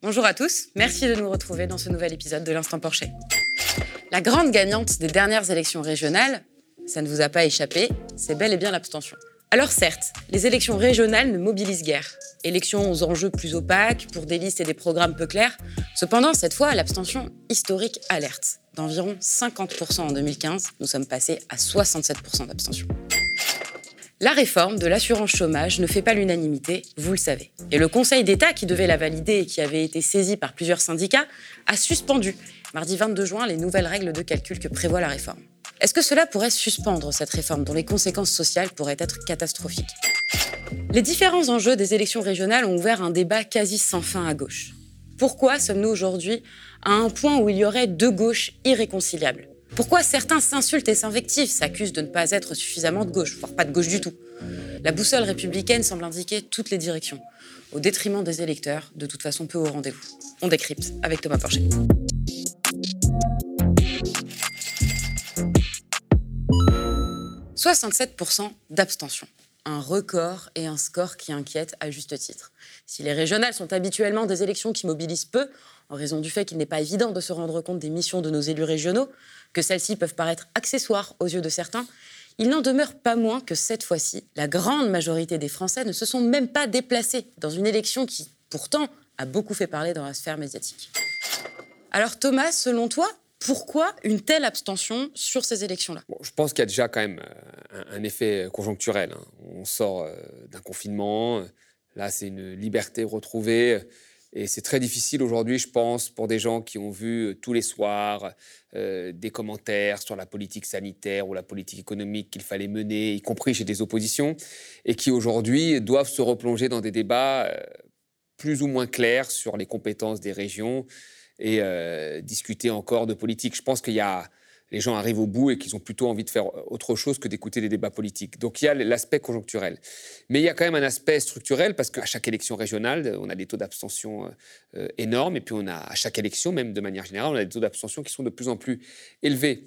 Bonjour à tous, merci de nous retrouver dans ce nouvel épisode de l'Instant Porcher. La grande gagnante des dernières élections régionales, ça ne vous a pas échappé, c'est bel et bien l'abstention. Alors certes, les élections régionales ne mobilisent guère. Élections aux enjeux plus opaques, pour des listes et des programmes peu clairs. Cependant, cette fois, l'abstention historique alerte. D'environ 50% en 2015, nous sommes passés à 67% d'abstention. La réforme de l'assurance chômage ne fait pas l'unanimité, vous le savez. Et le Conseil d'État, qui devait la valider et qui avait été saisi par plusieurs syndicats, a suspendu, mardi 22 juin, les nouvelles règles de calcul que prévoit la réforme. Est-ce que cela pourrait suspendre cette réforme dont les conséquences sociales pourraient être catastrophiques? Les différents enjeux des élections régionales ont ouvert un débat quasi sans fin à gauche. Pourquoi sommes-nous aujourd'hui à un point où il y aurait deux gauches irréconciliables? Pourquoi certains s'insultent et s'invectivent, s'accusent de ne pas être suffisamment de gauche, voire pas de gauche du tout? La boussole républicaine semble indiquer toutes les directions, au détriment des électeurs, de toute façon peu au rendez-vous. On décrypte avec Thomas Porcher. 67% d'abstention. Un record et un score qui inquiète à juste titre. Si les régionales sont habituellement des élections qui mobilisent peu, en raison du fait qu'il n'est pas évident de se rendre compte des missions de nos élus régionaux, que celles-ci peuvent paraître accessoires aux yeux de certains, il n'en demeure pas moins que cette fois-ci, la grande majorité des Français ne se sont même pas déplacés dans une élection qui, pourtant, a beaucoup fait parler dans la sphère médiatique. Alors Thomas, selon toi, pourquoi une telle abstention sur ces élections-là? Je pense qu'il y a déjà quand même euh, un, effet conjoncturel. Hein. On sort euh, d'un confinement, là c'est une liberté retrouvée. Et c'est très difficile aujourd'hui, je pense, pour des gens qui ont vu euh, tous les soirs des commentaires sur la politique sanitaire ou la politique économique qu'il fallait mener, y compris chez des oppositions, et qui aujourd'hui doivent se replonger dans des débats plus ou moins clairs sur les compétences des régions et euh, discuter encore de politique. Je pense qu'il y a les gens arrivent au bout et qu'ils ont plutôt envie de faire autre chose que d'écouter des débats politiques. Donc il y a l'aspect conjoncturel. Mais il y a quand même un aspect structurel parce qu'à chaque élection régionale, on a des taux d'abstention euh, énormes et puis on a à chaque élection, même de manière générale, on a des taux d'abstention qui sont de plus en plus élevés.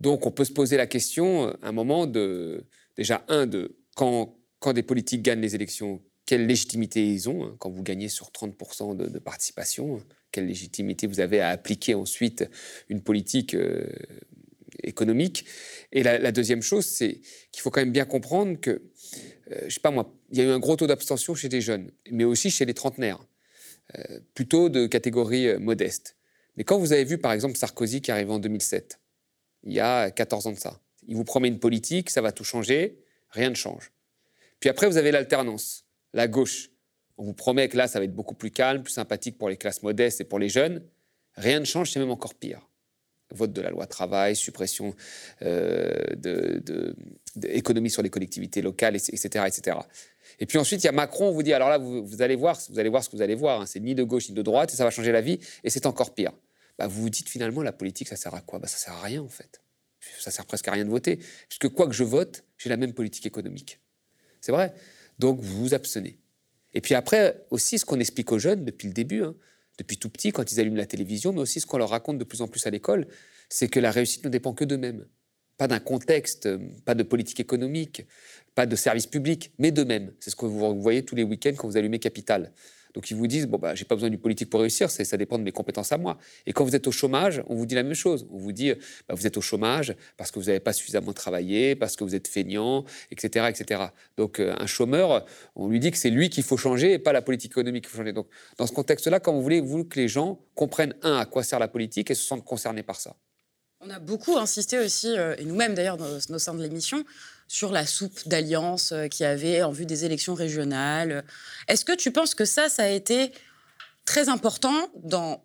Donc on peut se poser la question, un moment, de déjà un de quand, quand des politiques gagnent les élections, quelle légitimité ils ont hein, quand vous gagnez sur 30% de, participation quelle légitimité vous avez à appliquer ensuite une politique euh, économique. Et la, deuxième chose, c'est qu'il faut quand même bien comprendre que, euh, je sais pas moi, il y a eu un gros taux d'abstention chez des jeunes, mais aussi chez les trentenaires, euh, plutôt de catégorie modeste. Mais quand vous avez vu par exemple Sarkozy qui arrive en 2007, il y a 14 ans de ça, il vous promet une politique, ça va tout changer, rien ne change. Puis après, vous avez l'alternance, la gauche, on vous promet que là, ça va être beaucoup plus calme, plus sympathique pour les classes modestes et pour les jeunes. Rien ne change, c'est même encore pire. Vote de la loi travail, suppression euh, sur les collectivités locales, etc., etc. Et puis ensuite, il y a Macron, on vous dit, alors là, vous, allez voir, vous allez voir ce que vous allez voir. Hein. c'est ni de gauche ni de droite, et ça va changer la vie, et c'est encore pire. Bah, vous vous dites finalement, la politique, ça sert à quoi? Bah, Ça sert à rien, en fait. Ça sert presque à rien de voter. Puisque quoi que je vote, j'ai la même politique économique. C'est vrai? Donc vous vous abstenez. Et puis après, aussi ce qu'on explique aux jeunes depuis le début, hein, depuis tout petit, quand ils allument la télévision, mais aussi ce qu'on leur raconte de plus en plus à l'école, c'est que la réussite ne dépend que d'eux-mêmes. Pas d'un contexte, euh, pas de politique économique, pas de service public, mais d'eux-mêmes. C'est ce que vous voyez tous les week-ends quand vous allumez Capital. Donc ils vous disent bon bah j'ai pas besoin du politique pour réussir, ça dépend de mes compétences à moi. Et quand vous êtes au chômage, on vous dit la même chose. On vous dit bah, vous êtes au chômage parce que vous n'avez pas suffisamment travaillé, parce que vous êtes feignant, etc., etc. Donc euh, un chômeur, on lui dit que c'est lui qu'il faut changer et pas la politique économique qu'il faut changer. Donc dans ce contexte-là, comment vous voulez vous que les gens comprennent un à quoi sert la politique et se sentent concernés par ça? On a beaucoup insisté aussi, euh, et nous-mêmes d'ailleurs au sein de l'émission, sur la soupe d'alliance euh, qui avait en vue des élections régionales. Est-ce que tu penses que ça, ça a été très important dans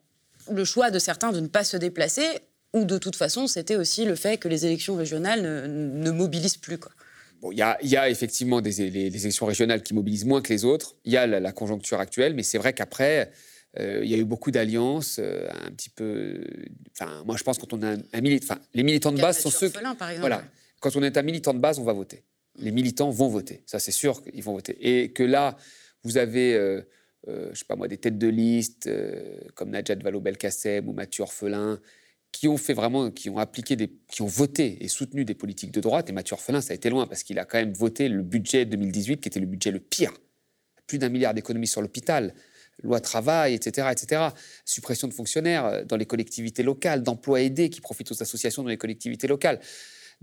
le choix de certains de ne pas se déplacer ou de toute façon, c'était aussi le fait que les élections régionales ne, mobilisent plus quoi? Il y, a, effectivement des les, élections régionales qui mobilisent moins que les autres. Il y a la, conjoncture actuelle, mais c'est vrai qu'après, euh, il y a eu beaucoup d'alliances, euh, un petit peu. Enfin, moi, je pense quand on a un, enfin, les militants de base sont ceux. par exemple. Voilà, quand on est un militant de base, on va voter. Les militants vont voter, ça c'est sûr qu'ils vont voter. Et que là, vous avez, euh, euh, je sais pas moi, des têtes de liste euh, comme Najat Vallaud-Belkacem ou Mathieu Orphelin, qui ont fait vraiment, qui ont appliqué, des, qui ont voté et soutenu des politiques de droite. Et Mathieu Orphelin, ça a été loin parce qu'il a quand même voté le budget 2018, qui était le budget le pire. Plus d'un milliard d'économies sur l'hôpital, loi travail, etc., etc., suppression de fonctionnaires euh, dans les collectivités locales, d'emplois aidés qui profitent aux associations dans les collectivités locales.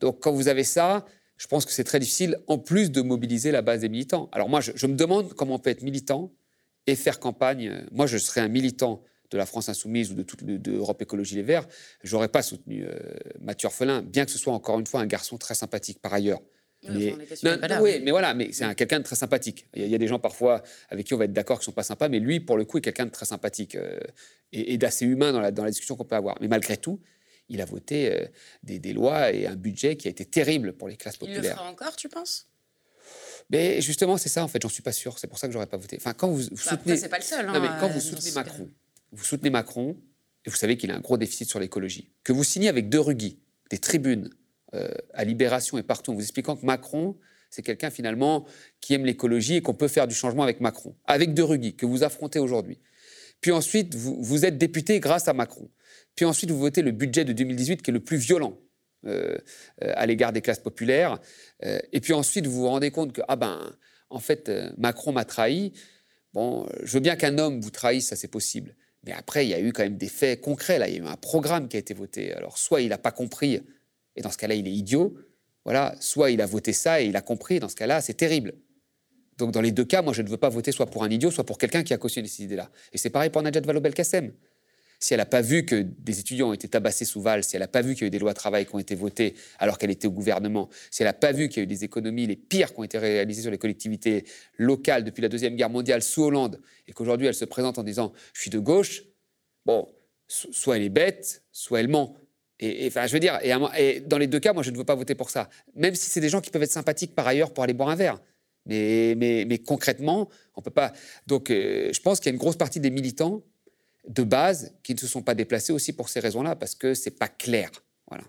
Donc quand vous avez ça, je pense que c'est très difficile, en plus de mobiliser la base des militants. Alors moi, je, me demande comment on peut être militant et faire campagne. Moi, je serais un militant de la France Insoumise ou de toute d'Europe Écologie Les Verts, j'aurais pas soutenu euh, Mathieu Orphelin, bien que ce soit encore une fois un garçon très sympathique par ailleurs. Mais, oui, mais voilà, mais c'est quelqu'un de très sympathique. Il y, a, des gens parfois avec qui on va être d'accord qui sont pas sympas, mais lui, pour le coup, est quelqu'un de très sympathique euh, et, d'assez humain dans la, dans la discussion qu'on peut avoir. Mais malgré tout, il a voté euh, des, lois et un budget qui a été terrible pour les classes populaires. Il le fera encore, tu penses? Mais justement, c'est ça en fait. J'en suis pas sûr. C'est pour ça que j'aurais pas voté. Enfin, quand vous, bah, soutenez, c'est pas le seul. non, mais quand vous soutenez Macron, vous soutenez Macron et vous savez qu'il a un gros déficit sur l'écologie, que vous signez avec deux rugis, des tribunes euh, à Libération et partout, en vous expliquant que Macron, c'est quelqu'un finalement qui aime l'écologie et qu'on peut faire du changement avec Macron, avec De Rugy, que vous affrontez aujourd'hui. Puis ensuite, vous, vous, êtes député grâce à Macron. Puis ensuite, vous votez le budget de 2018 qui est le plus violent euh, euh, à l'égard des classes populaires. et puis ensuite, vous vous rendez compte que, ah ben, en fait, Macron m'a trahi. Bon, je veux bien qu'un homme vous trahisse, ça c'est possible. Mais après, il y a eu quand même des faits concrets. Là, il y a eu un programme qui a été voté. Alors, soit il n'a pas compris et dans ce cas-là, il est idiot. Voilà, soit il a voté ça et il a compris, dans ce cas-là, c'est terrible. Donc dans les deux cas, moi je ne veux pas voter soit pour un idiot, soit pour quelqu'un qui a cautionné ces idées-là. Et c'est pareil pour Najat Vallaud-Belkacem. Si elle n'a pas vu que des étudiants ont été tabassés sous Val, si elle n'a pas vu qu'il y a eu des lois de travail qui ont été votées alors qu'elle était au gouvernement, si elle n'a pas vu qu'il y a eu des économies les pires qui ont été réalisées sur les collectivités locales depuis la Deuxième Guerre mondiale sous Hollande, et qu'aujourd'hui elle se présente en disant je suis de gauche, bon, soit elle est bête, soit elle ment. Et, enfin, je veux dire, et, dans les deux cas, moi, je ne veux pas voter pour ça. Même si c'est des gens qui peuvent être sympathiques par ailleurs pour aller boire un verre. Mais, mais, mais concrètement, on peut pas. Donc, euh, je pense qu'il y a une grosse partie des militants de base qui ne se sont pas déplacés aussi pour ces raisons-là, parce que c'est pas clair. Voilà.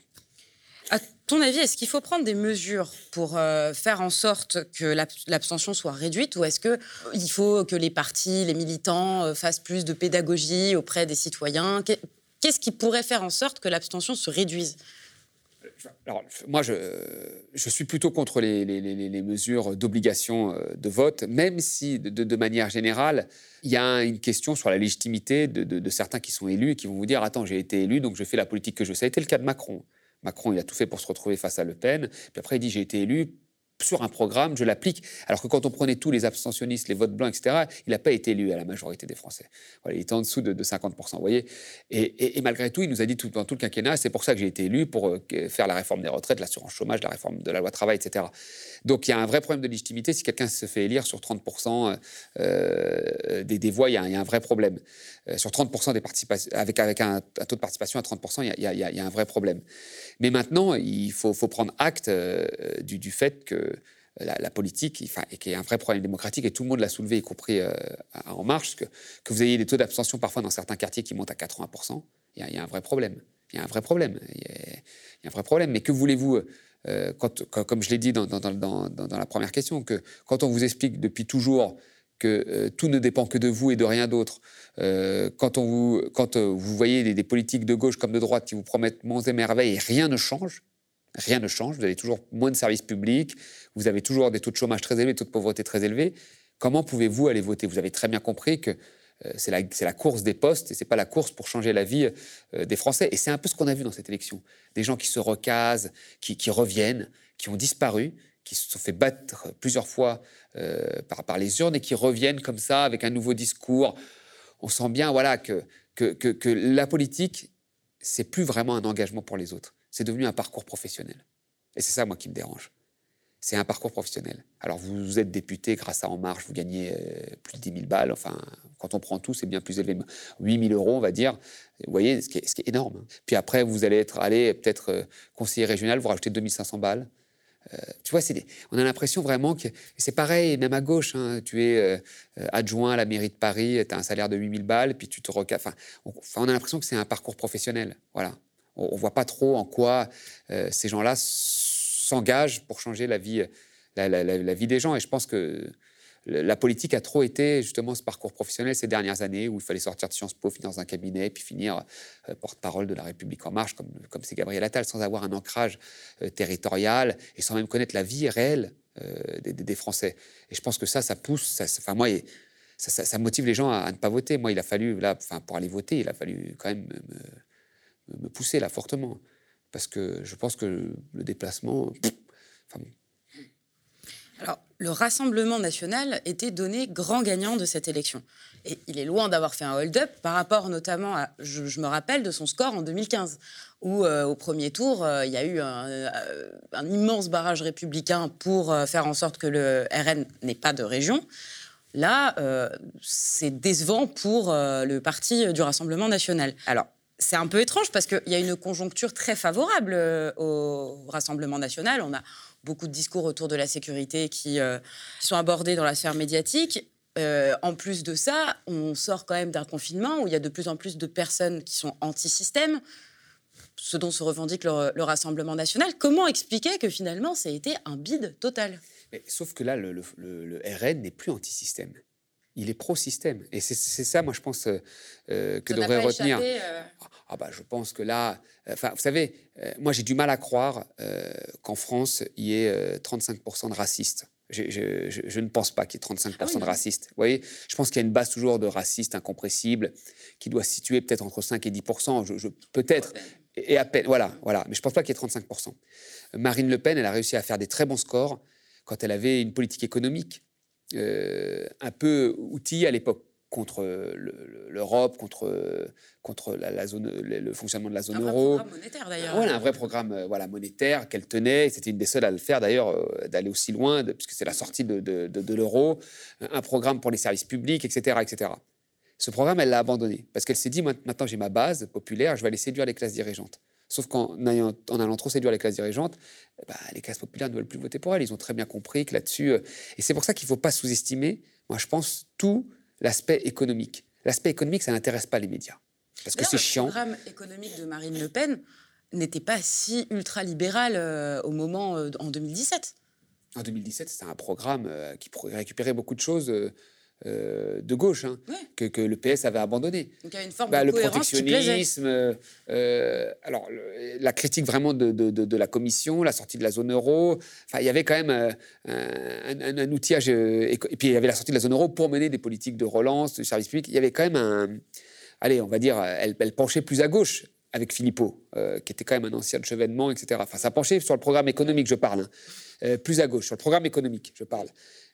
À ton avis, est-ce qu'il faut prendre des mesures pour euh, faire en sorte que l'abstention soit réduite ou est-ce qu'il faut que les partis, les militants euh, fassent plus de pédagogie auprès des citoyens? Qu'est-ce qui pourrait faire en sorte que l'abstention se réduise? Alors, moi, je, je, suis plutôt contre les, les, mesures d'obligation euh, de vote, même si, de, manière générale, il y a une question sur la légitimité de, de, certains qui sont élus et qui vont vous dire Attends, j'ai été élu, donc je fais la politique que je veux. Ça a été le cas de Macron. Macron, il a tout fait pour se retrouver face à Le Pen. Puis après, il dit J'ai été élu sur un programme, je l'applique. Alors que quand on prenait tous les abstentionnistes, les votes blancs, etc., il n'a pas été élu à la majorité des Français. Il était en dessous de, 50%, vous voyez. Et, malgré tout, il nous a dit tout, dans tout le quinquennat, c'est pour ça que j'ai été élu, pour euh, faire la réforme des retraites, l'assurance chômage, la réforme de la loi travail, etc. Donc il y a un vrai problème de légitimité. Si quelqu'un se fait élire sur 30% euh, des, voix, il y, a, un vrai problème. Euh, sur 30% des participations, avec, un, taux de participation à 30%, il y, a, un vrai problème. Mais maintenant, il faut, prendre acte euh, du, fait que la, politique, et qu'il y a un vrai problème démocratique, et tout le monde l'a soulevé, y compris euh, En Marche, que, vous ayez des taux d'abstention parfois dans certains quartiers qui montent à 80%, il y, a un vrai problème. Il y a un vrai problème. Il y, a un vrai problème. Mais que voulez-vous euh, quand, comme je l'ai dit dans, la première question, que quand on vous explique depuis toujours que euh, tout ne dépend que de vous et de rien d'autre. Euh, quand, on vous, quand euh, vous voyez des, politiques de gauche comme de droite qui vous promettent monts et merveilles et rien ne change, rien ne change, vous avez toujours moins de services publics, vous avez toujours des taux de chômage très élevés, des taux de pauvreté très élevés, comment pouvez-vous aller voter? Vous avez très bien compris que c'est la, course des postes et c'est pas la course pour changer la vie des Français. Et c'est un peu ce qu'on a vu dans cette élection. Des gens qui se recasent, qui, reviennent, qui ont disparu, qui se sont fait battre plusieurs fois euh, par, les urnes et qui reviennent comme ça avec un nouveau discours. On sent bien voilà, que, que, que, la politique, c'est plus vraiment un engagement pour les autres. C'est devenu un parcours professionnel. Et c'est ça, moi, qui me dérange. C'est un parcours professionnel. Alors, vous, êtes député grâce à En Marche, vous gagnez euh, plus de 10 000 balles. Enfin, quand on prend tout, c'est bien plus élevé. 8 000 euros, on va dire. Vous voyez, ce qui est, énorme. Puis après, vous allez être allé peut-être euh, conseiller régional, vous rajoutez 2 500 balles. Euh, tu vois, on a l'impression vraiment que c'est pareil, même à gauche. Hein, tu es adjoint à la mairie de Paris, tu as un salaire de 8000 balles, puis tu te enfin, on, on a l'impression que c'est un parcours professionnel. Voilà. On ne voit pas trop en quoi euh, ces gens-là s'engagent pour changer la vie, la, vie des gens. Et je pense que la politique a trop été justement ce parcours professionnel ces dernières années où il fallait sortir de Sciences Po, finir dans un cabinet, puis finir euh, porte-parole de la République en marche, comme c'est Gabriel Attal, sans avoir un ancrage euh, territorial et sans même connaître la vie réelle des, Français. Et je pense que ça, ça pousse. enfin moi, ça, motive les gens à, ne pas voter. Moi, il a fallu, là, enfin, pour aller voter, il a fallu quand même me, pousser là fortement. Parce que je pense que le déplacement. Alors, le Rassemblement national était donné grand gagnant de cette élection. Et il est loin d'avoir fait un hold-up par rapport notamment à, je, me rappelle de son score en 2015, où euh, au premier tour, euh, il y a eu un, euh, immense barrage républicain pour faire en sorte que le RN n'ait pas de région. Là, c'est décevant pour le parti du Rassemblement national. Alors, c'est un peu étrange parce qu'il y a une conjoncture très favorable au Rassemblement national. On a beaucoup de discours autour de la sécurité qui euh, sont abordés dans la sphère médiatique. Euh, en plus de ça, on sort quand même d'un confinement où il y a de plus en plus de personnes qui sont anti-système, ce dont se revendique le, Rassemblement national. Comment expliquer que finalement, ça a été un bide total? Sauf que là, le, le RN n'est plus anti-système il est pro-système. Et c'est ça, moi, je pense, euh, euh que devrait retenir. Euh. Ah bah, je pense que là, enfin, vous savez, moi, j'ai du mal à croire qu'en France, il y ait 35% de racistes. Je, je, ne pense pas qu'il y ait 35% ah de racistes. Vous voyez, je pense qu'il y a une base toujours de racistes incompressibles qui doit se situer peut-être entre 5 et 10%. Je, peut-être. Et à peine, voilà, voilà. Mais je ne pense pas qu'il y ait 35%. Marine Le Pen, elle a réussi à faire des très bons scores quand elle avait une politique économique un peu outillé à l'époque contre l'Europe, contre, contre la, zone, le fonctionnement de la zone euro. Un vrai programme monétaire d'ailleurs. Voilà, un vrai programme euh, voilà, monétaire qu'elle tenait. C'était une des seules à le faire d'ailleurs, euh, d'aller aussi loin, puisque c'est la sortie de, de, de l'euro. Un programme pour les services publics, etc. etc. Ce programme, elle l'a abandonné parce qu'elle s'est dit maintenant j'ai ma base populaire, je vais aller séduire les classes dirigeantes. Sauf qu'en en allant trop séduire les classes dirigeantes, ben, les classes populaires ne veulent plus voter pour elle. Ils ont très bien compris que là-dessus. Euh, et c'est pour ça qu'il ne faut pas sous-estimer, moi je pense, tout l'aspect économique. L'aspect économique, ça n'intéresse pas les médias. Parce que c'est chiant. Le programme économique de Marine Le Pen n'était pas si ultra-libéral euh, au moment euh, en 2017. En 2017, c'était un programme qui récupérait beaucoup de choses euh, de gauche hein, que, le PS avait abandonné. Donc il y a une forme bah, de le protectionnisme, euh, alors la critique vraiment de, la Commission, la sortie de la zone euro. Enfin, il y avait quand même euh, un, outillage et, puis il y avait la sortie de la zone euro pour mener des politiques de relance, de service public. Il y avait quand même un, allez, on va dire, elle, penchait plus à gauche avec Philippot, qui était quand même un ancien chevènement, etc. Enfin, ça penchait sur le programme économique, je parle, hein. plus à gauche, sur le programme économique, je parle.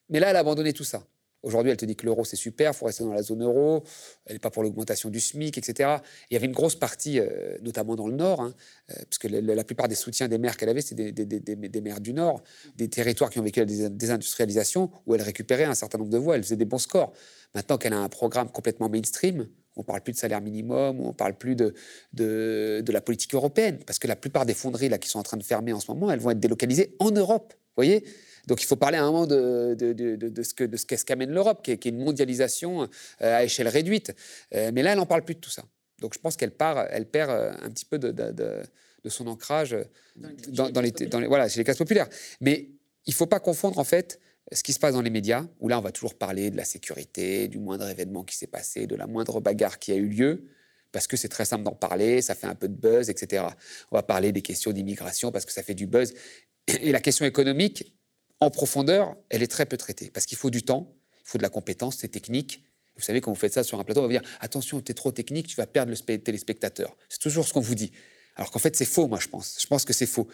Mais là, elle a abandonné tout ça. Aujourd'hui, elle te dit que l'euro, c'est super, il faut rester dans la zone euro, elle n'est pas pour l'augmentation du SMIC, etc. Il y avait une grosse partie, euh, notamment dans le Nord, hein, euh, parce que la, plupart des soutiens des maires qu'elle avait, c'était des, maires du Nord, des territoires qui ont vécu la désindustrialisation, où elle récupérait un certain nombre de voix, elle faisait des bons scores. Maintenant qu'elle a un programme complètement mainstream, on ne parle plus de salaire minimum, on ne parle plus de, de, de, la politique européenne, parce que la plupart des fonderies là, qui sont en train de fermer en ce moment, elles vont être délocalisées en Europe. Vous voyez? Donc il faut parler à un moment de, de, ce qu'est-ce qu'amène l'Europe, qui, est une mondialisation euh, à échelle réduite. Euh, mais là, elle n'en parle plus de tout ça. Donc je pense qu'elle part, elle perd euh, un petit peu de, son ancrage dans, les, dans, les, voilà, chez les classes populaires. Mais il ne faut pas confondre en fait ce qui se passe dans les médias, où là on va toujours parler de la sécurité, du moindre événement qui s'est passé, de la moindre bagarre qui a eu lieu, parce que c'est très simple d'en parler, ça fait un peu de buzz, etc. On va parler des questions d'immigration parce que ça fait du buzz. Et la question économique, en profondeur, elle est très peu traitée parce qu'il faut du temps, il faut de la compétence, c'est technique. Vous savez, quand vous faites ça sur un plateau, on va vous dire attention, tu es trop technique, tu vas perdre le téléspectateur. C'est toujours ce qu'on vous dit. Alors qu'en fait, c'est faux, moi, je pense. Je pense que c'est faux.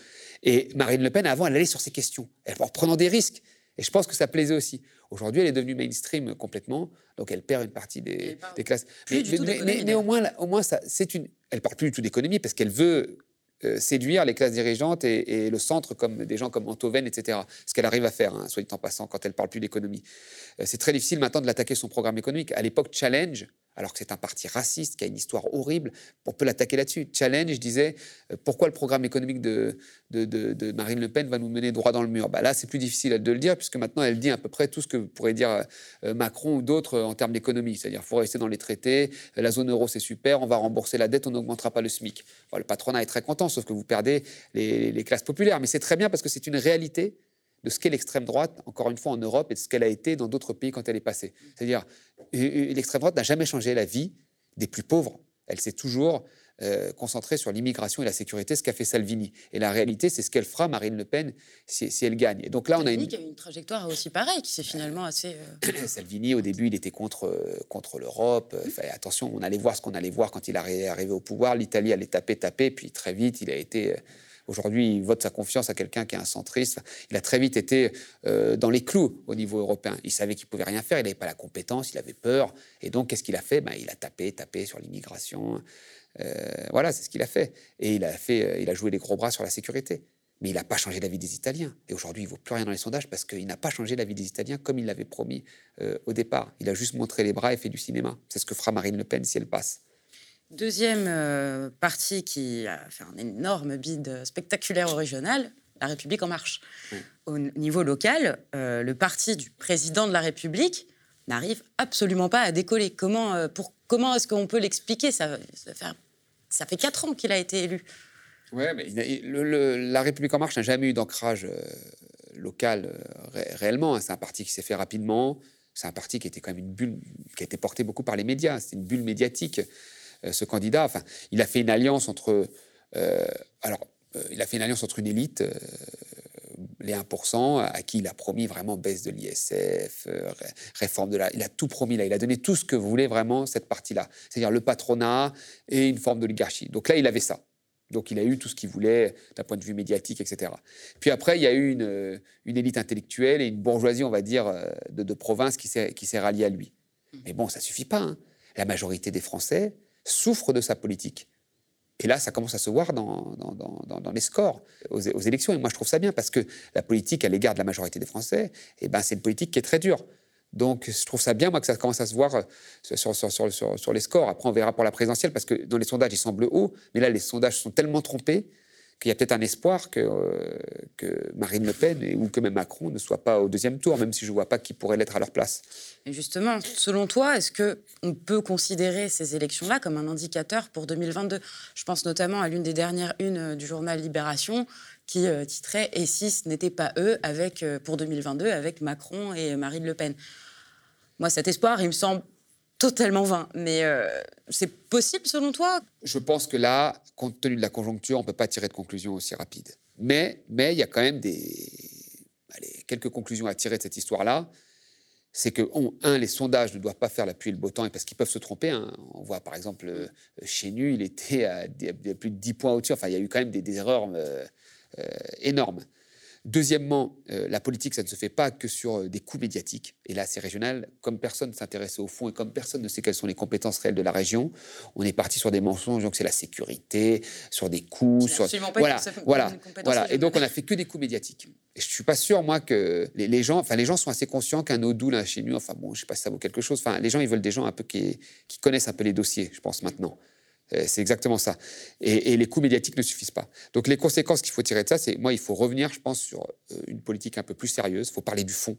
Et Marine Le Pen, avant, elle allait sur ces questions, elle, en prenant des risques. Et je pense que ça plaisait aussi. Aujourd'hui, elle est devenue mainstream complètement, donc elle perd une partie des, classes. Mais, mais, au moins, au moins ça, c'est une. Elle parle plus du tout d'économie parce qu'elle veut euh, séduire les classes dirigeantes et, le centre comme des gens comme Antoven, etc. Ce qu'elle arrive à faire, hein, soit dit en passant, quand elle parle plus d'économie. Euh, c'est très difficile maintenant de l'attaquer son programme économique. À l'époque, Challenge, alors que c'est un parti raciste qui a une histoire horrible, on peut l'attaquer là-dessus. Challenge, je disais, euh, pourquoi le programme économique de, de, Marine Le Pen va nous mener droit dans le mur? Bah Là, c'est plus difficile de le dire, puisque maintenant, elle dit à peu près tout ce que pourrait dire euh, Macron ou d'autres en termes d'économie. C'est-à-dire, faut rester dans les traités, la zone euro, c'est super, on va rembourser la dette, on n'augmentera pas le SMIC. le patronat est très content, sauf que vous perdez les classes populaires. Mais c'est très bien parce que c'est une réalité de ce qu'est l'extrême droite, encore une fois en Europe, et de ce qu'elle a été dans d'autres pays quand elle est passée. C'est-à-dire, l'extrême droite n'a jamais changé la vie des plus pauvres. Elle s'est toujours euh, concentré sur l'immigration et la sécurité, ce qu'a fait Salvini. Et la réalité, c'est ce qu'elle fera, Marine Le Pen, si, elle gagne. Et donc là, on a une... qui a une trajectoire aussi pareille, qui s'est finalement assez... Euh, Salvini, au début, il était contre, euh, contre l'Europe. attention, on allait voir ce qu'on allait voir quand il est arrivé au pouvoir. L'Italie allait taper, taper, puis très vite, il a été... Aujourd'hui, il vote sa confiance à quelqu'un qui est un centriste. Il a très vite été dans les clous au niveau européen. Il savait qu'il pouvait rien faire, il n'avait pas la compétence, il avait peur. Et donc, qu'est-ce qu'il a fait? Ben, Il a tapé, tapé sur l'immigration, euh, voilà, c'est ce qu'il a fait. Et il a, fait, euh, il a joué les gros bras sur la sécurité. Mais il n'a pas changé la vie des Italiens. Et aujourd'hui, il ne vaut plus rien dans les sondages parce qu'il n'a pas changé la vie des Italiens comme il l'avait promis euh, au départ. Il a juste montré les bras et fait du cinéma. C'est ce que fera Marine Le Pen si elle passe. Deuxième parti qui a fait un énorme bid spectaculaire au régional, La République en marche. Au niveau local, le parti du président de la République n'arrive absolument pas à décoller. Comment, pour, comment est-ce qu'on peut l'expliquer? Ça, ça, fait ça fait quatre ans qu'il a été élu. Oui, mais la République en marche n'a jamais eu d'ancrage euh, local euh, réellement. C'est un parti qui s'est fait rapidement. C'est un parti qui était quand même une bulle, qui a été porté beaucoup par les médias. C'est une bulle médiatique. Euh, ce candidat, enfin, il a fait une alliance entre, alors, il a fait une alliance entre une élite les 1%, à qui il a promis vraiment baisse de l'ISF, euh, réforme de la... Il a tout promis là, il a donné tout ce que voulait vraiment cette partie-là, c'est-à-dire le patronat et une forme d'oligarchie. Donc là, il avait ça. Donc il a eu tout ce qu'il voulait d'un point de vue médiatique, etc. Puis après, il y a eu une, une élite intellectuelle et une bourgeoisie, on va dire, euh, de, de province qui s'est ralliée à lui. Mmh. Mais bon, ça suffit pas. Hein. La majorité des Français souffrent de sa politique. Et là, ça commence à se voir dans, dans, les scores aux, élections. Et moi, je trouve ça bien parce que la politique à l'égard de la majorité des Français, eh ben, c'est une politique qui est très dure. Donc, je trouve ça bien, moi, que ça commence à se voir euh, sur, sur, sur les scores. Après, on verra pour la présidentielle parce que dans les sondages, ils semblent hauts. Mais là, les sondages sont tellement trompés qu'il y a peut-être un espoir que, euh, Marine Le Pen ou que même Macron ne soient pas au deuxième tour, même si je ne vois pas qui pourrait l'être à leur place. Justement, selon toi, est-ce qu'on peut considérer ces élections-là comme un indicateur pour 2022 Je pense notamment à l'une des dernières unes euh, du journal Libération qui euh, titrait Et si ce n'était pas eux avec, pour 2022 avec Macron et Marine Le Pen? Moi, cet espoir, il me semble totalement vain. Mais euh, c'est possible selon toi? Je pense que là, compte tenu de la conjoncture, on ne peut pas tirer de conclusions aussi rapides. Mais il y a quand même des quelques conclusions à tirer de cette histoire-là. C'est que, un, les sondages ne doivent pas faire la pluie et le beau temps, parce qu'ils peuvent se tromper. Hein. On voit par exemple euh, chez Nu, il était à, plus de 10 points au-dessus. Enfin, il y a eu quand même des, erreurs euh, énormes. Deuxièmement, euh, la politique, ça ne se fait pas que sur euh, des coûts médiatiques. Et là, c'est régional. Comme personne ne s'intéresse au fond et comme personne ne sait quelles sont les compétences réelles de la région, on est parti sur des mensonges. Donc, c'est la sécurité, sur des coûts. Sur... Pas voilà, voilà, voilà. Et donc, on a fait que des coûts médiatiques. Et je suis pas sûr, moi, que les, gens, enfin, les gens sont assez conscients qu'un Odoo, là, chez nous, enfin, bon, je sais pas si ça vaut quelque chose. Enfin, les gens, ils veulent des gens un peu qui, qui connaissent un peu les dossiers, je pense, maintenant. Euh, c'est exactement ça. Et, les coûts médiatiques ne suffisent pas. Donc les conséquences qu'il faut tirer de ça, c'est moi, il faut revenir, je pense, sur euh, une politique un peu plus sérieuse. Il faut parler du fond,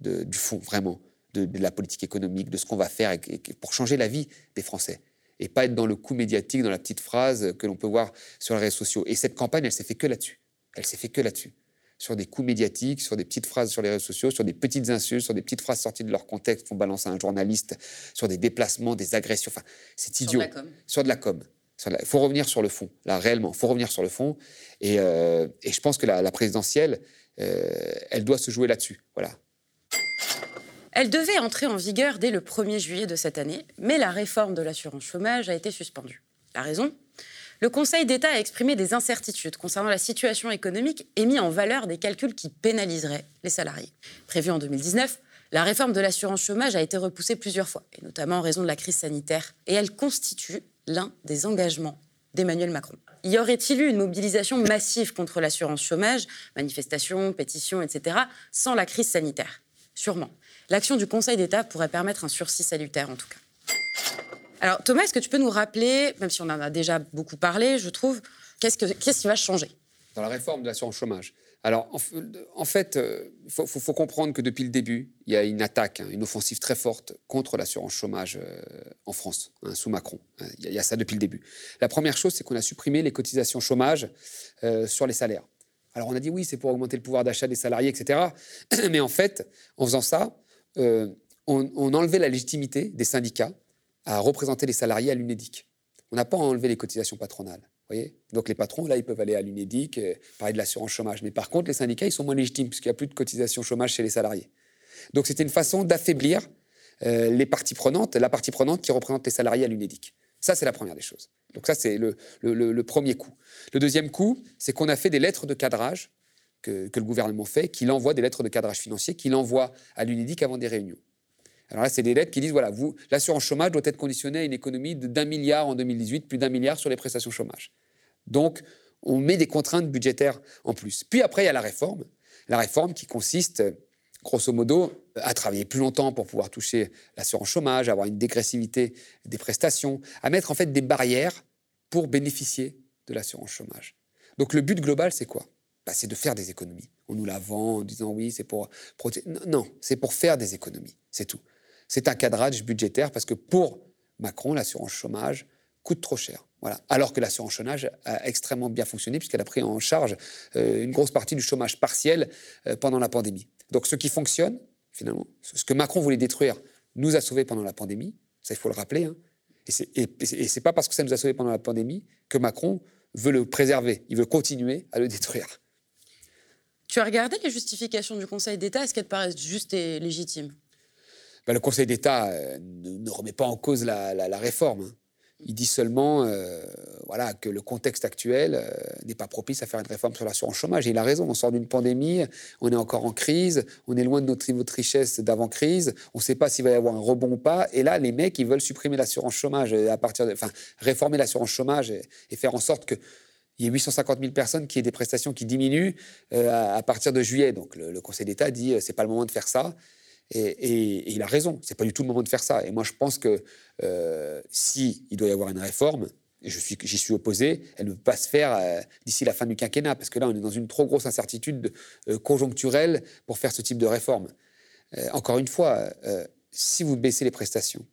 du fond vraiment, de, la politique économique, de ce qu'on va faire pour changer la vie des Français. Et pas être dans le coup médiatique, dans la petite phrase que l'on peut voir sur les réseaux sociaux. Et cette campagne, elle s'est fait que là-dessus. Elle s'est fait que là-dessus sur des coups médiatiques, sur des petites phrases sur les réseaux sociaux, sur des petites insultes, sur des petites phrases sorties de leur contexte qu'on balance à un journaliste, sur des déplacements, des agressions. Enfin, c'est idiot. Sur de la com. La. Il faut revenir sur le fond, là, réellement. Il faut revenir sur le fond. Et, euh, je pense que la, présidentielle, euh, elle doit se jouer là-dessus. Voilà. Elle devait entrer en vigueur dès le 1er juillet de cette année, mais la réforme de l'assurance chômage a été suspendue. La raison? Le Conseil d'État a exprimé des incertitudes concernant la situation économique et mis en valeur des calculs qui pénaliseraient les salariés. Prévu en 2019, la réforme de l'assurance chômage a été repoussée plusieurs fois, et notamment en raison de la crise sanitaire, et elle constitue l'un des engagements d'Emmanuel Macron. Y aurait-il eu une mobilisation massive contre l'assurance chômage, manifestations, pétitions, etc., sans la crise sanitaire? Sûrement. L'action du Conseil d'État pourrait permettre un sursis salutaire, en tout cas. Alors Thomas, est-ce que tu peux nous rappeler, même si on en a déjà beaucoup parlé, je trouve, qu'est-ce, qui va changer? Dans la réforme de l'assurance chômage. Alors en, fait, il euh, faut, comprendre que depuis le début, il y a une attaque, hein, une offensive très forte contre l'assurance chômage euh, en France, hein, sous Macron. Hein, il y, a ça depuis le début. La première chose, c'est qu'on a supprimé les cotisations chômage euh, sur les salaires. Alors on a dit oui, c'est pour augmenter le pouvoir d'achat des salariés, etc. Mais en fait, en faisant ça, on enlevait la légitimité des syndicats à représenter les salariés à l'UNEDIC. on n'a pas enlevé les cotisations patronales. Voyez Donc les patrons, là, ils peuvent aller à l'UNEDIC, euh, parler de l'assurance chômage. Mais par contre, les syndicats, ils sont moins légitimes puisqu'il n'y a plus de cotisation chômage chez les salariés. Donc c'était une façon d'affaiblir euh, les parties prenantes, la partie prenante qui représente les salariés à l'UNEDIC. Ça, c'est la première des choses. Donc ça, c'est le, premier coup. Le deuxième coup, c'est qu'on a fait des lettres de cadrage que, que le gouvernement fait, qu'il envoie des lettres de cadrage financier, qu'il envoie à l'UNEDIC avant des réunions. Alors là, c'est des lettres qui disent voilà, vous, l'assurance chômage doit être conditionnée à une économie d'un milliard en 2018, plus d'un milliard sur les prestations chômage. Donc, on met des contraintes budgétaires en plus. Puis après, il y a la réforme. La réforme qui consiste, grosso modo, à travailler plus longtemps pour pouvoir toucher l'assurance chômage, à avoir une dégressivité des prestations, à mettre en fait des barrières pour bénéficier de l'assurance chômage. Donc le but global, c'est quoi? Bah, C'est de faire des économies. On nous la vend en disant oui, c'est pour protéger. Non, c'est pour faire des économies. C'est tout c'est un cadrage budgétaire parce que pour Macron, l'assurance chômage coûte trop cher. Voilà. Alors que l'assurance chômage a extrêmement bien fonctionné puisqu'elle a pris en charge euh, une grosse partie du chômage partiel euh, pendant la pandémie. Donc ce qui fonctionne, finalement, ce que Macron voulait détruire, nous a sauvés pendant la pandémie. Ça, il faut le rappeler. Hein. Et ce n'est pas parce que ça nous a sauvés pendant la pandémie que Macron veut le préserver. Il veut continuer à le détruire. Tu as regardé les justifications du Conseil d'État? Est-ce qu'elles paraissent justes et légitimes? Ben, le Conseil d'État euh, ne, remet pas en cause la, réforme. Hein. Il dit seulement euh, voilà, que le contexte actuel euh, n'est pas propice à faire une réforme sur l'assurance chômage. Et il a raison, on sort d'une pandémie, on est encore en crise, on est loin de notre niveau de richesse d'avant-crise, on ne sait pas s'il va y avoir un rebond ou pas. Et là, les mecs, ils veulent supprimer l'assurance chômage, à partir enfin, réformer l'assurance chômage et, faire en sorte qu'il y ait 850 000 personnes qui aient des prestations qui diminuent à, partir de juillet. Donc le, Conseil d'État dit c'est pas le moment de faire ça. Et, il a raison, c'est pas du tout le moment de faire ça. Et moi, je pense que euh, si doit y avoir une réforme, et j'y suis opposé, elle ne peut pas se faire euh, d'ici la fin du quinquennat, parce que là, on est dans une trop grosse incertitude euh, conjoncturelle pour faire ce type de réforme. encore une fois, si vous baissez les prestations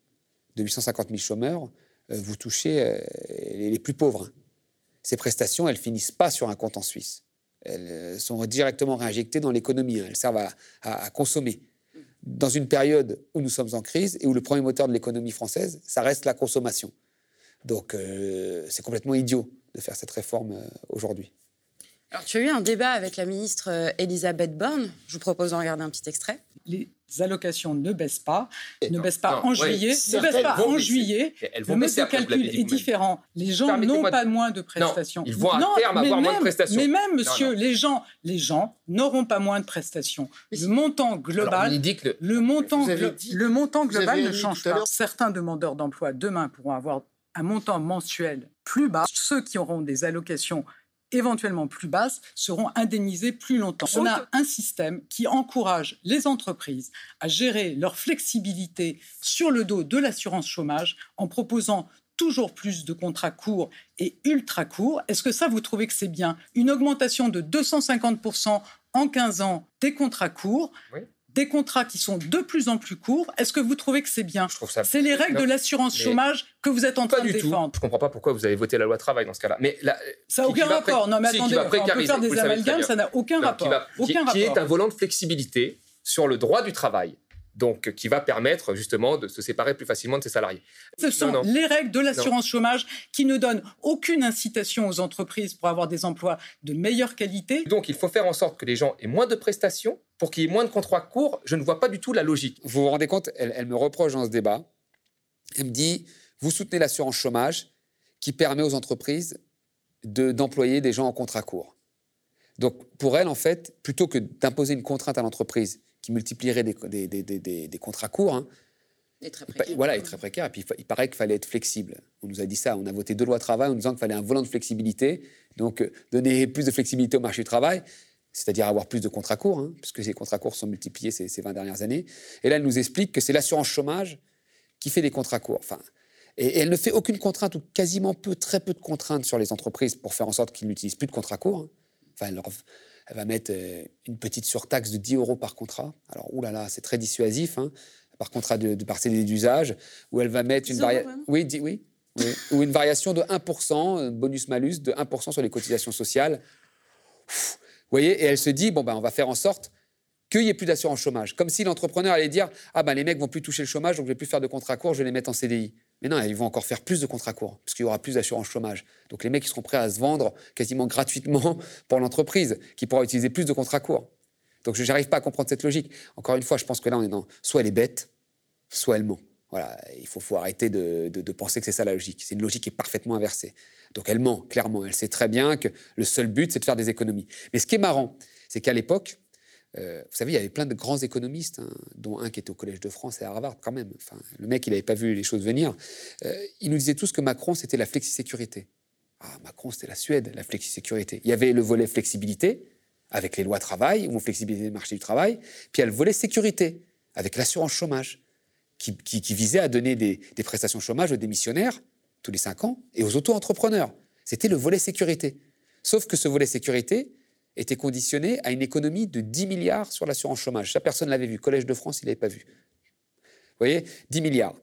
de 850 000 chômeurs, vous touchez les, plus pauvres. Ces prestations, elles finissent pas sur un compte en Suisse. Elles sont directement réinjectées dans l'économie. Elles servent à consommer dans une période où nous sommes en crise et où le premier moteur de l'économie française, ça reste la consommation. Donc euh, c'est complètement idiot de faire cette réforme euh, aujourd'hui. Alors tu as eu un débat avec la ministre euh, Elisabeth Borne. Je vous propose d'en regarder un petit extrait les allocations ne baissent pas, ne baissent pas en juillet, ne baissent pas en juillet. Le mode de calcul est différent. Les gens n'ont pas moins de prestations. ils vont à terme avoir moins de prestations. Mais même, monsieur, les gens, les gens n'auront pas moins de prestations. Le montant global, le, montant, le montant global ne change pas. Certains demandeurs d'emploi demain pourront avoir un montant mensuel plus bas. Ceux qui auront des allocations éventuellement plus basses, seront indemnisées plus longtemps. On a un système qui encourage les entreprises à gérer leur flexibilité sur le dos de l'assurance chômage en proposant toujours plus de contrats courts et ultra courts. Est-ce que ça, vous trouvez que c'est bien? Une augmentation de 250% en 15 ans des contrats courts des contrats qui sont de plus en plus courts. Est-ce que vous trouvez que c'est bien C'est les règles de l'assurance chômage que vous êtes en train de défendre. Je ne comprends pas pourquoi vous avez voté la loi travail dans ce cas-là. Mais ça n'a aucun rapport. Non, mais attendez, on peut faire des amalgames, ça n'a aucun rapport. aucun qui est un volant de flexibilité sur le droit du travail donc qui va permettre justement de se séparer plus facilement de ses salariés. Ce sont les règles de l'assurance chômage qui ne donnent aucune incitation aux entreprises pour avoir des emplois de meilleure qualité. Donc il faut faire en sorte que les gens aient moins de prestations pour qu'il y ait moins de contrats courts. Je ne vois pas du tout la logique. Vous vous rendez compte, elle, me reproche dans ce débat. Elle me dit, vous soutenez l'assurance chômage qui permet aux entreprises d'employer des gens en contrat court. Donc pour elle, en fait, plutôt que d'imposer une contrainte à l'entreprise qui multiplierait des, des, des, des contrats courts. Hein. Et très précaire. Voilà, et très précaire. Et puis il paraît qu'il fallait être flexible. On nous a dit ça. On a voté deux lois de travail en disant qu'il fallait un volant de flexibilité. Donc euh, donner plus de flexibilité au marché du travail, c'est-à-dire avoir plus de contrats courts, hein, puisque ces contrats courts sont multipliés ces, ces 20 dernières années. Et là, elle nous explique que c'est l'assurance chômage qui fait des contrats courts. Enfin, et, elle ne fait aucune contrainte ou quasiment peu, très peu de contraintes sur les entreprises pour faire en sorte qu'ils n'utilisent plus de contrats courts. Hein. Enfin, elle leur, elle va mettre euh, une petite surtaxe de 10 euros par contrat. Alors, oulala, c'est très dissuasif, hein, par contrat de, de parcelle d'usage, où elle va mettre une variation. Oui, oui, oui. ou une variation de 1%, bonus-malus de 1% sur les cotisations sociales. vous voyez, et elle se dit, bon, ben, on va faire en sorte qu'il n'y ait plus d'assurance chômage. Comme si l'entrepreneur allait dire, ah ben les mecs vont plus toucher le chômage, donc je vais plus faire de contrat court, je vais les mettre en CDI. Mais non, ils vont encore faire plus de contrats courts, parce qu'il y aura plus d'assurance chômage. Donc les mecs, ils seront prêts à se vendre quasiment gratuitement pour l'entreprise, qui pourra utiliser plus de contrats courts. Donc je n'arrive pas à comprendre cette logique. Encore une fois, je pense que là, on est dans soit elle est bête, soit elle ment. Voilà, il faut, arrêter de, de, penser que c'est ça la logique. C'est une logique qui est parfaitement inversée. Donc elle ment, clairement. Elle sait très bien que le seul but, c'est de faire des économies. Mais ce qui est marrant, c'est qu'à l'époque, euh, vous savez, il y avait plein de grands économistes, hein, dont un qui était au Collège de France et à Harvard quand même. Le mec, il n'avait pas vu les choses venir. Euh, il nous disait tous que Macron, c'était la flexisécurité. Ah, Macron, c'était la Suède, la flexisécurité. Il y avait le volet flexibilité, avec les lois travail, ou flexibilité du marché du travail. Puis il y a le volet sécurité, avec l'assurance chômage, qui, visait à donner des, des prestations chômage aux démissionnaires tous les cinq ans et aux auto-entrepreneurs. C'était le volet sécurité. Sauf que ce volet sécurité, était conditionné à une économie de 10 milliards sur l'assurance chômage. Ça, personne ne l'avait vu. Collège de France, il n'avait pas vu. Vous voyez 10 milliards.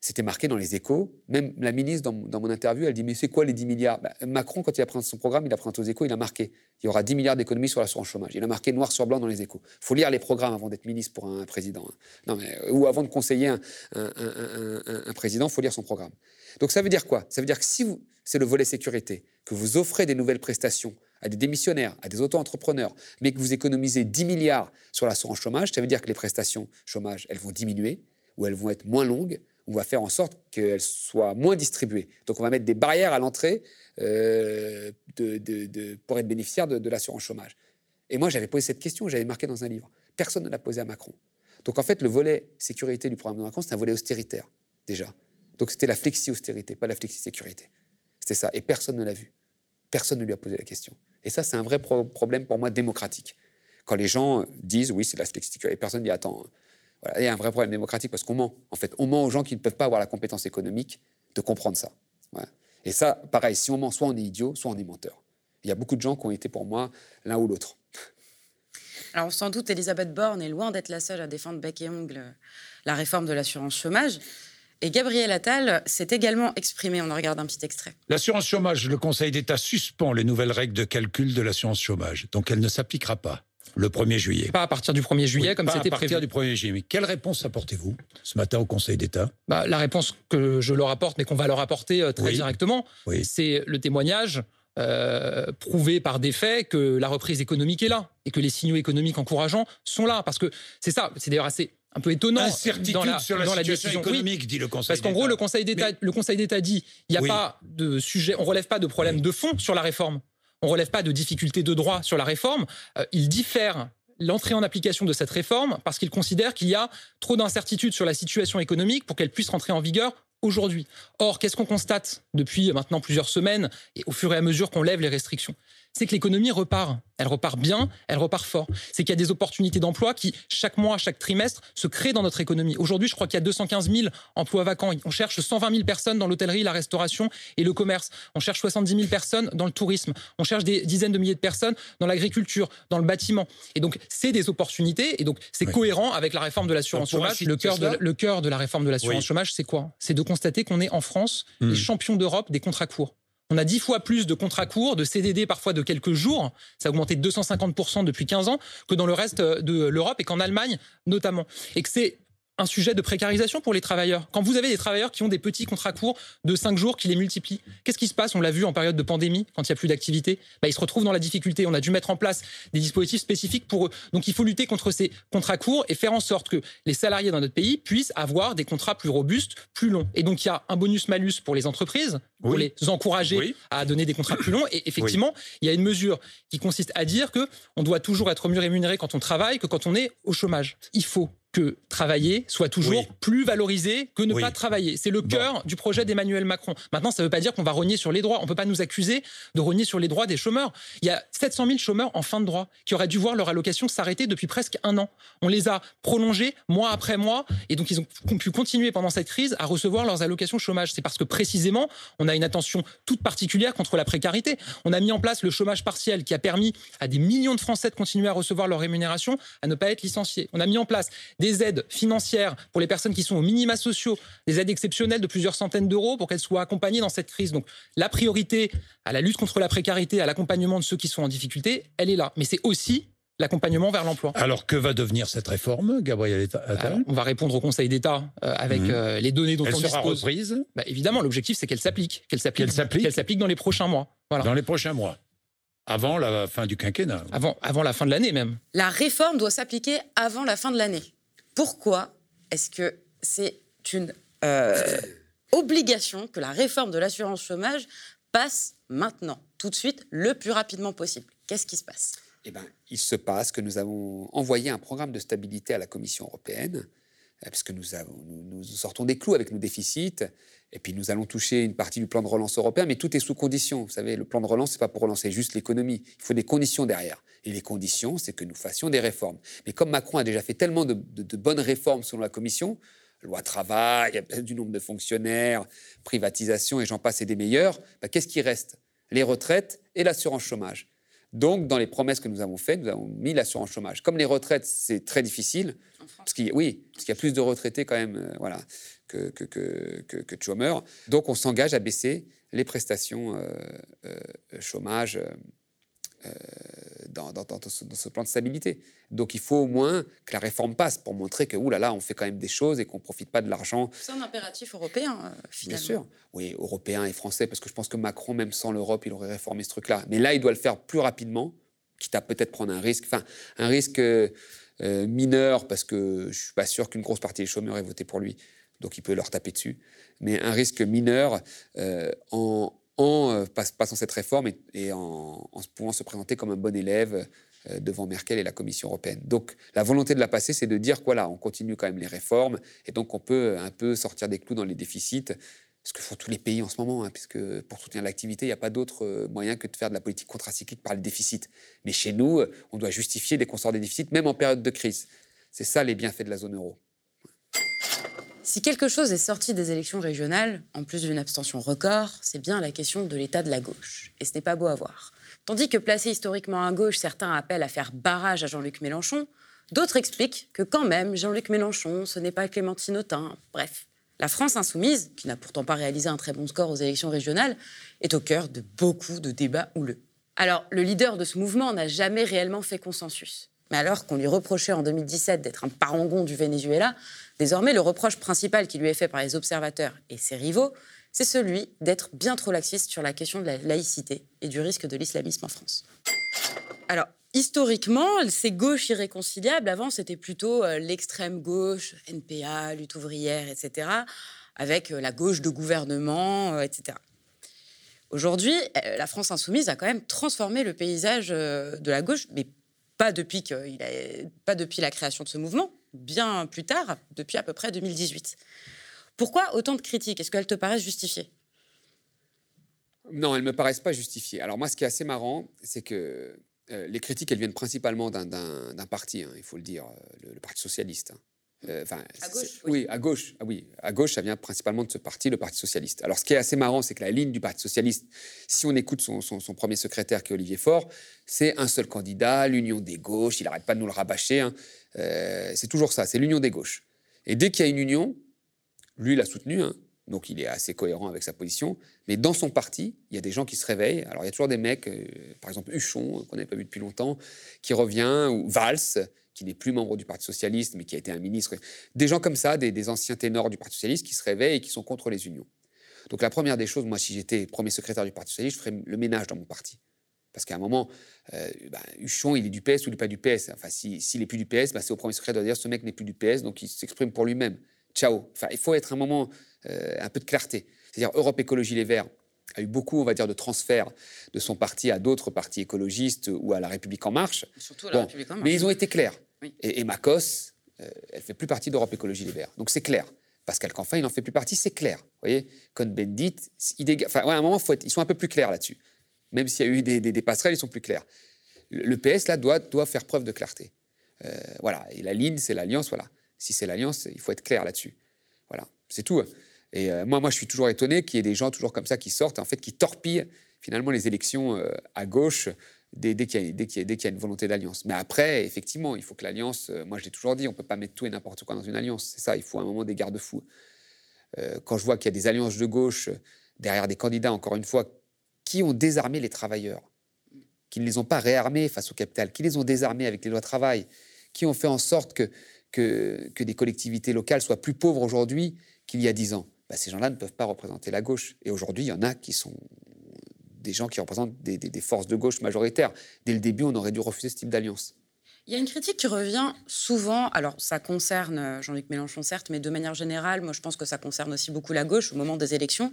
C'était marqué dans les échos. Même la ministre, dans, mon interview, elle dit Mais c'est quoi les 10 milliards? Bah, Macron, quand il a présenté son programme, il a présenté aux échos, il a marqué Il y aura 10 milliards d'économies sur l'assurance chômage. Il a marqué noir sur blanc dans les échos. Il faut lire les programmes avant d'être ministre pour un, président. Hein. Euh, ou avant de conseiller un président, il faut lire son programme. Donc ça veut dire quoi? Ça veut dire que si c'est le volet sécurité, que vous offrez des nouvelles prestations à des démissionnaires, à des auto-entrepreneurs, mais que vous économisez 10 milliards sur l'assurance chômage, ça veut dire que les prestations chômage, elles vont diminuer, ou elles vont être moins longues, on va faire en sorte qu'elles soient moins distribuées. Donc on va mettre des barrières à l'entrée euh, pour être bénéficiaire de, l'assurance chômage. Et moi, j'avais posé cette question, j'avais marqué dans un livre. Personne ne l'a posé à Macron. Donc en fait, le volet sécurité du programme de Macron, c'est un volet austéritaire, déjà. Donc c'était la flexi-austérité, pas la flexi-sécurité. C'était ça. Et personne ne l'a vu. Personne ne lui a posé la question. Et ça, c'est un vrai problème pour moi démocratique. Quand les gens disent oui, c'est la flexicurité, et personne dit attends, voilà, il y a un vrai problème démocratique parce qu'on ment. En fait, on ment aux gens qui ne peuvent pas avoir la compétence économique de comprendre ça. Et ça, pareil, si on ment, soit on est idiot, soit on est menteur. Il y a beaucoup de gens qui ont été pour moi l'un ou l'autre. Alors sans doute, Elisabeth Borne est loin d'être la seule à défendre bec et ongle la réforme de l'assurance chômage. Et Gabriel Attal s'est également exprimé. On en regarde un petit extrait. L'assurance chômage, le Conseil d'État suspend les nouvelles règles de calcul de l'assurance chômage. Donc elle ne s'appliquera pas le 1er juillet. Pas à partir du 1er juillet, comme c'était prévu. à partir du 1er juillet. Mais quelle réponse apportez-vous ce matin au Conseil d'État? Bah, La réponse que je leur apporte, mais qu'on va leur apporter euh, très directement, c'est le témoignage euh, prouvé par des faits que la reprise économique est là et que les signaux économiques encourageants sont là. Parce que c'est ça, c'est d'ailleurs assez un peu étonnant Incertitude dans la, sur la situation économique, dit le Conseil Parce qu'en gros, le Conseil d'État, le Conseil d'État dit, il n'y a pas de sujet, on relève pas de problème de fond sur la réforme, on relève pas de difficultés de droit sur la réforme. Euh, il diffère l'entrée en application de cette réforme parce qu'il considère qu'il y a trop d'incertitudes sur la situation économique pour qu'elle puisse rentrer en vigueur aujourd'hui. Or, qu'est-ce qu'on constate depuis maintenant plusieurs semaines et au fur et à mesure qu'on lève les restrictions? C'est que l'économie repart. Elle repart bien, elle repart fort. C'est qu'il y a des opportunités d'emploi qui, chaque mois, chaque trimestre, se créent dans notre économie. Aujourd'hui, je crois qu'il y a 215 000 emplois vacants. On cherche 120 000 personnes dans l'hôtellerie, la restauration et le commerce. On cherche 70 000 personnes dans le tourisme. On cherche des dizaines de milliers de personnes dans l'agriculture, dans le bâtiment. Et donc, c'est des opportunités. Et donc, c'est cohérent avec la réforme de l'assurance chômage. Le cœur de, le cœur de la réforme de l'assurance chômage, c'est quoi? C'est de constater qu'on est en France les hmm. champions d'Europe des contrats courts. On a dix fois plus de contrats courts, de CDD parfois de quelques jours, ça a augmenté de 250% depuis 15 ans, que dans le reste de l'Europe et qu'en Allemagne notamment. Et que c'est un sujet de précarisation pour les travailleurs. Quand vous avez des travailleurs qui ont des petits contrats courts de 5 jours qui les multiplient, qu'est-ce qui se passe? On l'a vu en période de pandémie, quand il n'y a plus d'activité. Bah, ils se retrouvent dans la difficulté. On a dû mettre en place des dispositifs spécifiques pour eux. Donc il faut lutter contre ces contrats courts et faire en sorte que les salariés dans notre pays puissent avoir des contrats plus robustes, plus longs. Et donc il y a un bonus-malus pour les entreprises, pour les encourager à donner des contrats plus longs. Et effectivement, il y a une mesure qui consiste à dire que on doit toujours être mieux rémunéré quand on travaille que quand on est au chômage. Il faut que travailler soit toujours plus valorisé que ne pas travailler. C'est le cœur du projet d'Emmanuel Macron. Maintenant, ça ne veut pas dire qu'on va rogner sur les droits. On ne peut pas nous accuser de rogner sur les droits des chômeurs. Il y a 700 000 chômeurs en fin de droit qui auraient dû voir leur allocation s'arrêter depuis presque un an. On les a prolongés mois après mois et donc ils ont pu continuer pendant cette crise à recevoir leurs allocations chômage. C'est parce que précisément, on a une attention toute particulière contre la précarité. On a mis en place le chômage partiel qui a permis à des millions de Français de continuer à recevoir leur rémunération, à ne pas être licenciés. On a mis en place des des aides financières pour les personnes qui sont aux minima sociaux, des aides exceptionnelles de plusieurs centaines d'euros pour qu'elles soient accompagnées dans cette crise. Donc la priorité à la lutte contre la précarité, à l'accompagnement de ceux qui sont en difficulté, elle est là. Mais c'est aussi l'accompagnement vers l'emploi. Alors que va devenir cette réforme, Gabriel Attal? On va répondre au Conseil d'État euh, avec mhm. euh, les données dont elle on sera reprise? Bah, Évidemment, l'objectif c'est qu'elle s'applique, qu'elle s'applique, qu'elle s'applique dans les prochains mois. Voilà. Dans les prochains mois. Avant la fin du quinquennat. Avant, avant la fin de l'année même. La réforme doit s'appliquer avant la fin de l'année. Pourquoi est-ce que c'est une euh, obligation que la réforme de l'assurance chômage passe maintenant, tout de suite, le plus rapidement possible? Qu'est-ce qui se passe? Eh ben, il se passe que nous avons envoyé un programme de stabilité à la Commission européenne, euh, puisque nous, nous, sortons des clous avec nos déficits, et puis nous allons toucher une partie du plan de relance européen, mais tout est sous condition. Vous savez, le plan de relance, c'est pas pour relancer juste l'économie. Il faut des conditions derrière. Et les conditions, c'est que nous fassions des réformes. Mais comme Macron a déjà fait tellement de, bonnes réformes selon la Commission, loi travail, du nombre de fonctionnaires, privatisation et j'en passe et des meilleurs, bah, qu'est-ce qui reste? Les retraites et l'assurance chômage. Donc, dans les promesses que nous avons faites, nous avons mis l'assurance chômage. Comme les retraites, c'est très difficile, parce qu'il, oui, parce qu'il y a plus de retraités quand même euh, voilà, que, que, que, que, de chômeurs. Donc, on s'engage à baisser les prestations euh, euh, chômage euh, dans, ce, plan de stabilité. Donc il faut au moins que la réforme passe pour montrer que, là là, on fait quand même des choses et qu'on ne profite pas de l'argent. C'est un impératif européen, euh, finalement. Bien sûr, oui, européen et français, parce que je pense que Macron, même sans l'Europe, il aurait réformé ce truc-là. Mais là, il doit le faire plus rapidement, quitte à peut-être prendre un risque, enfin, un risque euh, mineur, parce que je ne suis pas sûr qu'une grosse partie des chômeurs ait voté pour lui, donc il peut leur taper dessus, mais un risque mineur en en euh, passant cette réforme et, en, pouvant se présenter comme un bon élève euh, devant Merkel et la Commission européenne. Donc la volonté de la passer, c'est de dire voilà, on continue quand même les réformes et donc on peut un peu sortir des clous dans les déficits, ce que font tous les pays en ce moment, hein, puisque pour soutenir l'activité, il n'y a pas d'autre euh, moyen que de faire de la politique contracyclique par le déficit. Mais chez nous, on doit justifier des consorts des déficits, même en période de crise. C'est ça les bienfaits de la zone euro. Si quelque chose est sorti des élections régionales, en plus d'une abstention record, c'est bien la question de l'état de la gauche. Et ce n'est pas beau à voir. Tandis que placés historiquement à gauche, certains appellent à faire barrage à Jean-Luc Mélenchon, d'autres expliquent que quand même, Jean-Luc Mélenchon, ce n'est pas Clémentine Autain. Bref, la France insoumise, qui n'a pourtant pas réalisé un très bon score aux élections régionales, est au cœur de beaucoup de débats houleux. Alors, le leader de ce mouvement n'a jamais réellement fait consensus. Mais alors qu'on lui reprochait en 2017 d'être un parangon du Venezuela, désormais le reproche principal qui lui est fait par les observateurs et ses rivaux, c'est celui d'être bien trop laxiste sur la question de la laïcité et du risque de l'islamisme en France. Alors, historiquement, ces gauches irréconciliables, avant, c'était plutôt euh, l'extrême gauche, NPA, lutte ouvrière, etc., avec euh, la gauche de gouvernement, euh, etc. Aujourd'hui, la France insoumise a quand même transformé le paysage de la gauche, mais pas depuis, qu'il pas depuis la création de ce mouvement, bien plus tard, depuis à peu près 2018. Pourquoi autant de critiques? Est-ce qu'elles te paraissent justifiées? Non, elles ne me paraissent pas justifiées. Alors moi, ce qui est assez marrant, c'est que euh, les critiques, elles viennent principalement d'un parti, hein, il faut le dire, euh, le, Parti socialiste. Hein. Euh, à gauche oui. à gauche. Ah oui, à gauche, ça vient principalement de ce parti, le Parti socialiste. Alors, ce qui est assez marrant, c'est que la ligne du Parti socialiste, si on écoute son, premier secrétaire, qui est Olivier Faure, c'est un seul candidat, l'union des gauches. Il n'arrête pas de nous le rabâcher. Hein. Euh, c'est toujours ça, c'est l'union des gauches. Et dès qu'il y a une union, lui, il a soutenu. Hein. donc, il est assez cohérent avec sa position. Mais dans son parti, il y a des gens qui se réveillent. Alors, il y a toujours des mecs, euh, par exemple Huchon, qu'on n'avait pas vu depuis longtemps, qui revient, ou Valls, qui n'est plus membre du Parti socialiste, mais qui a été un ministre. Des gens comme ça, des, anciens ténors du Parti socialiste qui se réveillent et qui sont contre les unions. Donc la première des choses, moi, si j'étais premier secrétaire du Parti socialiste, je ferais le ménage dans mon parti. Parce qu'à un moment, euh, ben, Huchon, il est du PS ou il n'est pas du PS. Enfin, s'il n'est plus du PS, ben, c'est au premier secrétaire de dire ce mec n'est plus du PS, donc il s'exprime pour lui-même. Ciao. Enfin, il faut être un moment, euh, un peu de clarté. C'est-à-dire, Europe Écologie Les Verts a eu beaucoup, on va dire, de transferts de son parti à d'autres partis écologistes ou à La République En Marche. Surtout à La République En Marche. Mais ils ont été clairs. Et, Macos, euh, elle fait plus partie d'Europe Écologie Les Verts. Donc c'est clair. Pascal Canfin, il n'en fait plus partie, c'est clair. Vous voyez Cohn-Bendit, enfin, à un moment, faut ils sont un peu plus clairs là-dessus. Même s'il y a eu des, passerelles, ils sont plus clairs. Le, PS, là, doit, faire preuve de clarté. Euh, voilà. Et la ligne, c'est l'alliance. Voilà. Si c'est l'alliance, il faut être clair là-dessus. Voilà. C'est tout. Et euh, moi, moi, je suis toujours étonné qu'il y ait des gens toujours comme ça qui sortent, en fait, qui torpillent finalement les élections à gauche dès, qu'il y, a une volonté d'alliance. Mais après, effectivement, il faut que l'alliance, euh, moi je l'ai toujours dit, on ne peut pas mettre tout et n'importe quoi dans une alliance. C'est ça, il faut un moment des garde-fous. Euh, quand je vois qu'il y a des alliances de gauche derrière des candidats, encore une fois, qui ont désarmé les travailleurs. qui ne les ont pas réarmés face au capital, qui les ont désarmés avec les lois travail, qui ont fait en sorte que, que, que des collectivités locales soient plus pauvres aujourd'hui qu'il y a dix ans. Bah, ces gens-là ne peuvent pas représenter la gauche. Et aujourd'hui, il y en a qui sont des gens qui représentent des, forces de gauche majoritaires. Dès le début, on aurait dû refuser ce type d'alliance. Il y a une critique qui revient souvent, alors ça concerne euh, Jean-Luc Mélenchon certes, mais de manière générale, moi je pense que ça concerne aussi beaucoup la gauche au moment des élections,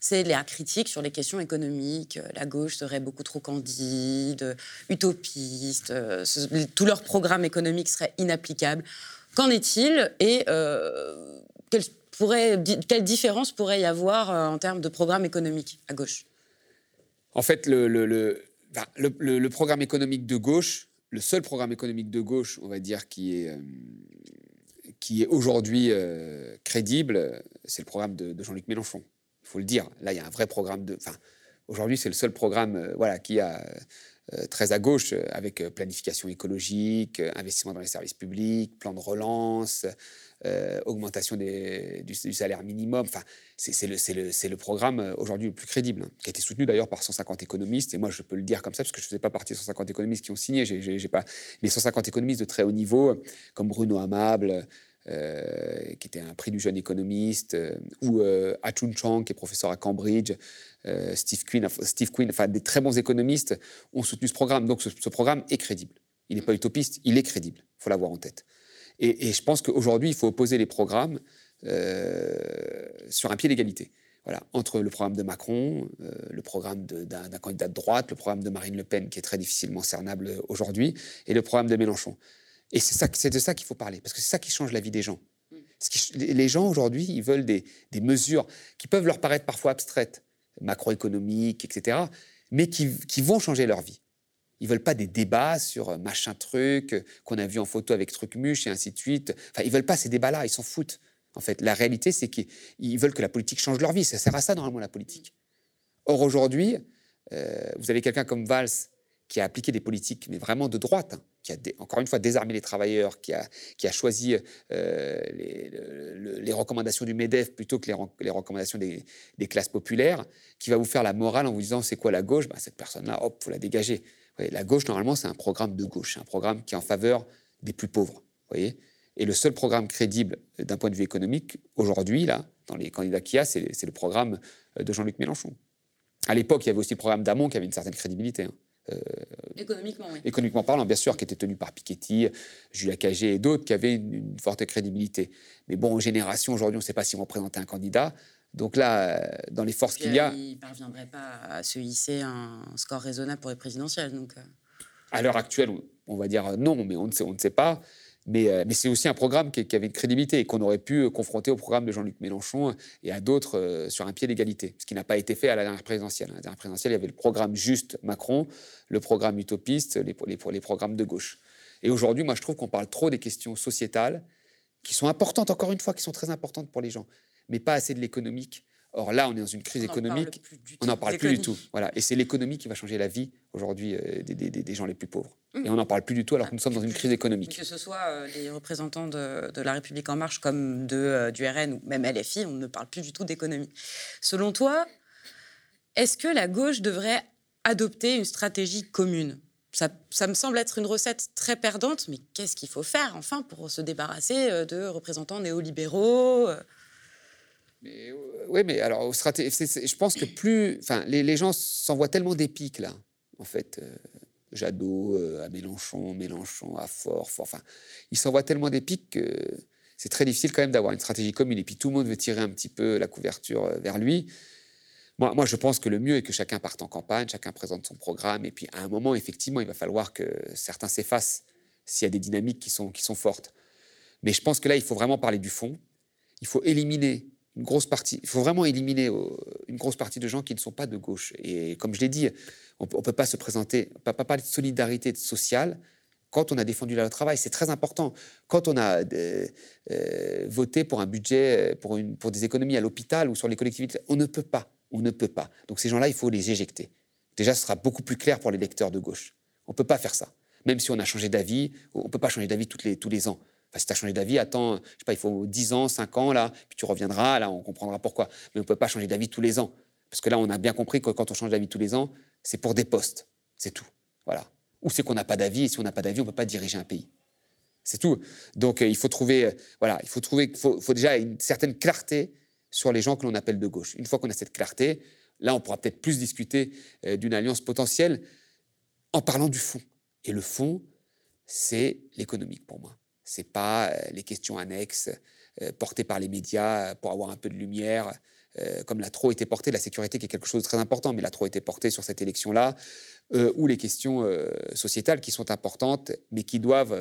c'est la critique sur les questions économiques. La gauche serait beaucoup trop candide, utopiste, euh, tout leur programme économique serait inapplicable. Qu'en est-il et euh, quelle, pourrait, différence pourrait y avoir en termes de programme économique à gauche? En fait, le, programme économique de gauche, le seul programme économique de gauche, on va dire, qui est, euh, aujourd'hui euh, crédible, c'est le programme de, Jean-Luc Mélenchon. Il faut le dire. Là, il y a un vrai programme de. Enfin, aujourd'hui, c'est le seul programme euh, voilà, qui a très à gauche, avec planification écologique, investissement dans les services publics, plan de relance, euh, augmentation du, salaire minimum. Enfin, c'est le, programme euh, aujourd'hui le plus crédible, hein, qui a été soutenu d'ailleurs par 150 économistes. Et moi, je peux le dire comme ça, parce que je ne faisais pas partie des 150 économistes qui ont signé. J'ai pas les 150 économistes de très haut niveau, comme Bruno Amable. Euh, qui était un prix du jeune économiste, ou Achun Chang, qui est professeur à Cambridge, Steve Quinn, Steve Quinn, enfin des très bons économistes ont soutenu ce programme. Donc ce, ce programme est crédible. Il n'est pas utopiste, il est crédible. Il faut l'avoir en tête. Et, je pense qu'aujourd'hui, il faut opposer les programmes euh, sur un pied d'égalité. Voilà, entre le programme de Macron, euh, le programme d'un candidat de droite, le programme de Marine Le Pen, qui est très difficilement cernable aujourd'hui, et le programme de Mélenchon. Et c'est de ça qu'il faut parler, parce que c'est ça qui change la vie des gens. les gens aujourd'hui, ils veulent des, mesures qui peuvent leur paraître parfois abstraites, macroéconomiques, etc., mais qui vont changer leur vie. Ils veulent pas des débats sur euh, machin truc euh, qu'on a vu en photo avec Trucmuche et ainsi de suite. Enfin, ils veulent pas ces débats-là, ils s'en foutent. En fait, la réalité, c'est qu'ils veulent que la politique change leur vie. Ça sert à ça, normalement, la politique. Or, aujourd'hui, euh, vous avez quelqu'un comme Valls qui a appliqué des politiques, mais vraiment de droite, hein, qui a, encore une fois, désarmé les travailleurs, qui a, choisi les, recommandations du MEDEF plutôt que les, recommandations des, classes populaires, qui va vous faire la morale en vous disant c'est quoi la gauche? Bah, Cette personne-là, hop, faut la dégager la gauche, normalement, c'est un programme de gauche, un programme qui est en faveur des plus pauvres. Voyez et le seul programme crédible d'un point de vue économique, aujourd'hui, là, dans les candidats qu'il y a, c'est le programme de Jean-Luc Mélenchon. À l'époque, il y avait aussi le programme d'Amont qui avait une certaine crédibilité. Hein. Euh, économiquement, oui. Économiquement parlant, bien sûr, qui était tenu par Piketty, Julia Cagé et d'autres qui avaient une, forte crédibilité. Mais bon, en génération, aujourd'hui, on ne sait pas si on présenter un candidat. Donc là, euh, dans les forces qu'il y a. Il ne parviendrait pas à se hisser un score raisonnable pour les présidentielles. Donc... Euh. À l'heure actuelle, on va dire non, mais on ne sait, on ne sait pas. Mais, euh, mais c'est aussi un programme qui, avait une crédibilité et qu'on aurait pu confronter au programme de Jean-Luc Mélenchon et à d'autres sur un pied d'égalité, ce qui n'a pas été fait à la dernière présidentielle. À la dernière présidentielle, il y avait le programme juste Macron, le programme utopiste, les, les, les programmes de gauche. Et aujourd'hui, moi, je trouve qu'on parle trop des questions sociétales, qui sont importantes, encore une fois, qui sont très importantes pour les gens mais pas assez de l'économique. Or là, on est dans une crise économique, on n'en parle plus du tout. Voilà. Et c'est l'économie qui va changer la vie aujourd'hui euh, des, gens les plus pauvres. Mmh. Et on n'en parle plus du tout alors que nous sommes dans une crise économique. Que ce soit euh, les représentants de, La République En Marche comme de, euh, du RN ou même LFI, on ne parle plus du tout d'économie. Selon toi, est-ce que la gauche devrait adopter une stratégie commune? Ça, ça, me semble être une recette très perdante, mais qu'est-ce qu'il faut faire enfin pour se débarrasser de représentants néolibéraux euh, oui, mais alors, je pense que plus. Les, gens s'envoient tellement pics, là, en fait. Euh, Jadot euh, à Mélenchon, Mélenchon à Fort, Fort. Enfin, ils s'envoient tellement pics que c'est très difficile quand même d'avoir une stratégie commune. Et puis tout le monde veut tirer un petit peu la couverture vers lui. Moi, moi, je pense que le mieux est que chacun parte en campagne, chacun présente son programme. Et puis à un moment, effectivement, il va falloir que certains s'effacent s'il y a des dynamiques qui sont, qui sont fortes. Mais je pense que là, il faut vraiment parler du fond. Il faut éliminer une grosse partie. Il faut vraiment éliminer euh, une grosse partie de gens qui ne sont pas de gauche. Et comme je l'ai dit, on ne peut pas se présenter, on peut pas parler de solidarité sociale quand on a défendu le travail. C'est très important. Quand on a euh, euh, voté pour un budget, pour, une, pour des économies à l'hôpital ou sur les collectivités, on ne peut pas. On ne peut pas. Donc ces gens-là, il faut les éjecter. Déjà, ce sera beaucoup plus clair pour les lecteurs de gauche. On ne peut pas faire ça. Même si on a changé d'avis, on ne peut pas changer d'avis les, tous les ans si tu as changé d'avis, attends, je sais pas, il faut 10 ans, 5 ans, là, puis tu reviendras, là, on comprendra pourquoi. Mais on ne peut pas changer d'avis tous les ans. Parce que là, on a bien compris que quand on change d'avis tous les ans, c'est pour des postes. C'est tout. Voilà. Ou c'est qu'on n'a pas d'avis, et si on n'a pas d'avis, on ne peut pas diriger un pays. C'est tout. Donc il faut trouver, voilà, il faut trouver, faut, faut déjà une certaine clarté sur les gens que l'on appelle de gauche. Une fois qu'on a cette clarté, là, on pourra peut-être plus discuter d'une alliance potentielle en parlant du fond. Et le fond, c'est l'économique pour moi. C'est pas les questions annexes portées par les médias pour avoir un peu de lumière. Euh, comme l'a trop été porté, la sécurité qui est quelque chose de très important, mais l'a trop été porté sur cette élection-là, euh, ou les questions euh, sociétales qui sont importantes, mais qui doivent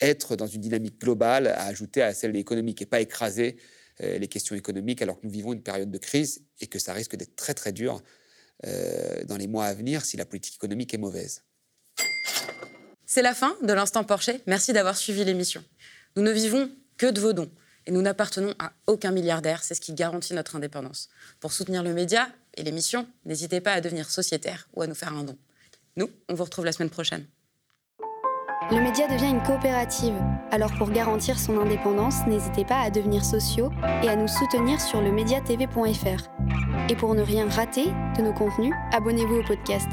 être dans une dynamique globale à ajouter à celle économique et pas écraser les questions économiques alors que nous vivons une période de crise et que ça risque d'être très très dur dans les mois à venir si la politique économique est mauvaise. C'est la fin de l'instant Porcher. Merci d'avoir suivi l'émission. Nous ne vivons que de vos dons et nous n'appartenons à aucun milliardaire, c'est ce qui garantit notre indépendance. Pour soutenir le média et l'émission, n'hésitez pas à devenir sociétaire ou à nous faire un don. Nous, on vous retrouve la semaine prochaine. Le média devient une coopérative, alors pour garantir son indépendance, n'hésitez pas à devenir sociaux et à nous soutenir sur le mediatv.fr. Et pour ne rien rater de nos contenus, abonnez-vous au podcast.